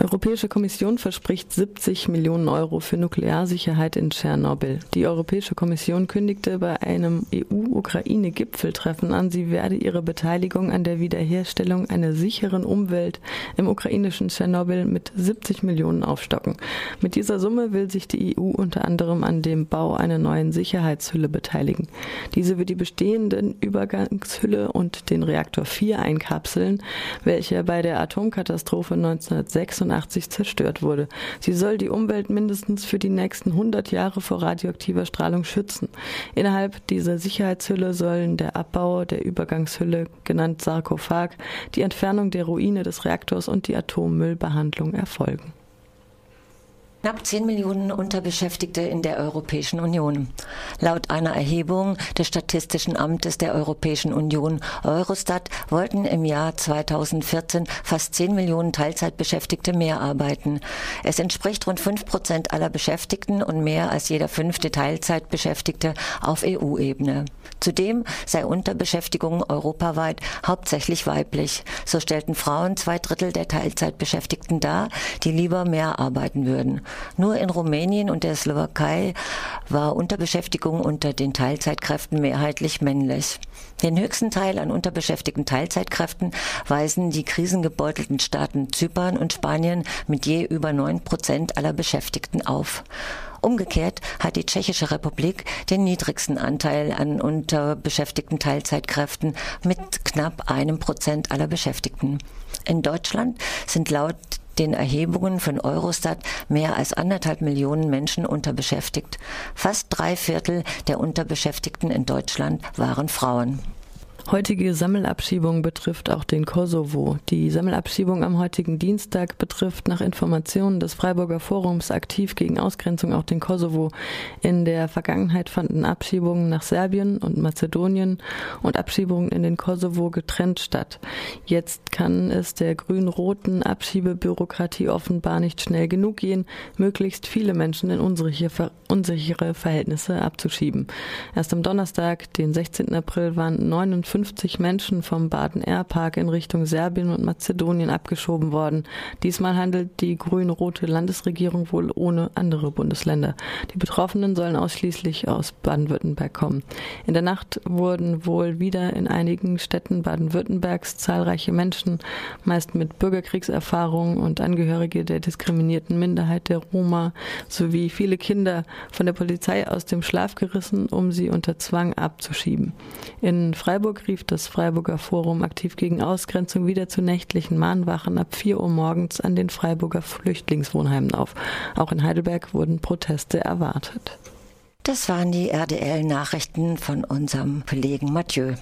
Europäische Kommission verspricht 70 Millionen Euro für Nuklearsicherheit in Tschernobyl. Die Europäische Kommission kündigte bei einem EU-Ukraine-Gipfeltreffen an, sie werde ihre Beteiligung an der Wiederherstellung einer sicheren Umwelt im ukrainischen Tschernobyl mit 70 Millionen aufstocken. Mit dieser Summe will sich die EU unter anderem an dem Bau einer neuen Sicherheitshülle beteiligen. Diese wird die bestehenden Übergangshülle und den Reaktor 4 einkapseln, welcher bei der Atomkatastrophe 1986 zerstört wurde. Sie soll die Umwelt mindestens für die nächsten 100 Jahre vor radioaktiver Strahlung schützen. Innerhalb dieser Sicherheitshülle sollen der Abbau der Übergangshülle, genannt Sarkophag, die Entfernung der Ruine des Reaktors und die Atommüllbehandlung erfolgen. Knapp 10 Millionen Unterbeschäftigte in der Europäischen Union. Laut einer Erhebung des Statistischen Amtes der Europäischen Union Eurostat wollten im Jahr 2014 fast 10 Millionen Teilzeitbeschäftigte mehr arbeiten. Es entspricht rund 5 Prozent aller Beschäftigten und mehr als jeder fünfte Teilzeitbeschäftigte auf EU-Ebene. Zudem sei Unterbeschäftigung europaweit hauptsächlich weiblich. So stellten Frauen zwei Drittel der Teilzeitbeschäftigten dar, die lieber mehr arbeiten würden. Nur in Rumänien und der Slowakei war Unterbeschäftigung unter den Teilzeitkräften mehrheitlich männlich. Den höchsten Teil an unterbeschäftigten Teilzeitkräften weisen die krisengebeutelten Staaten Zypern und Spanien mit je über neun Prozent aller Beschäftigten auf. Umgekehrt hat die Tschechische Republik den niedrigsten Anteil an unterbeschäftigten Teilzeitkräften mit knapp einem Prozent aller Beschäftigten. In Deutschland sind laut den Erhebungen von Eurostat mehr als anderthalb Millionen Menschen unterbeschäftigt. Fast drei Viertel der Unterbeschäftigten in Deutschland waren Frauen. Heutige Sammelabschiebung betrifft auch den Kosovo. Die Sammelabschiebung am heutigen Dienstag betrifft nach Informationen des Freiburger Forums aktiv gegen Ausgrenzung auch den Kosovo. In der Vergangenheit fanden Abschiebungen nach Serbien und Mazedonien und Abschiebungen in den Kosovo getrennt statt. Jetzt kann es der grün-roten Abschiebebürokratie offenbar nicht schnell genug gehen, möglichst viele Menschen in unsichere Verhältnisse abzuschieben. Erst am Donnerstag, den 16. April, waren 49 50 Menschen vom Baden-Air-Park in Richtung Serbien und Mazedonien abgeschoben worden. Diesmal handelt die grün-rote Landesregierung wohl ohne andere Bundesländer. Die Betroffenen sollen ausschließlich aus Baden-Württemberg kommen. In der Nacht wurden wohl wieder in einigen Städten Baden-Württembergs zahlreiche Menschen, meist mit Bürgerkriegserfahrung und Angehörige der diskriminierten Minderheit der Roma sowie viele Kinder von der Polizei aus dem Schlaf gerissen, um sie unter Zwang abzuschieben. In Freiburg rief das Freiburger Forum aktiv gegen Ausgrenzung wieder zu nächtlichen Mahnwachen ab 4 Uhr morgens an den Freiburger Flüchtlingswohnheimen auf. Auch in Heidelberg wurden Proteste erwartet. Das waren die RDL-Nachrichten von unserem Kollegen Mathieu.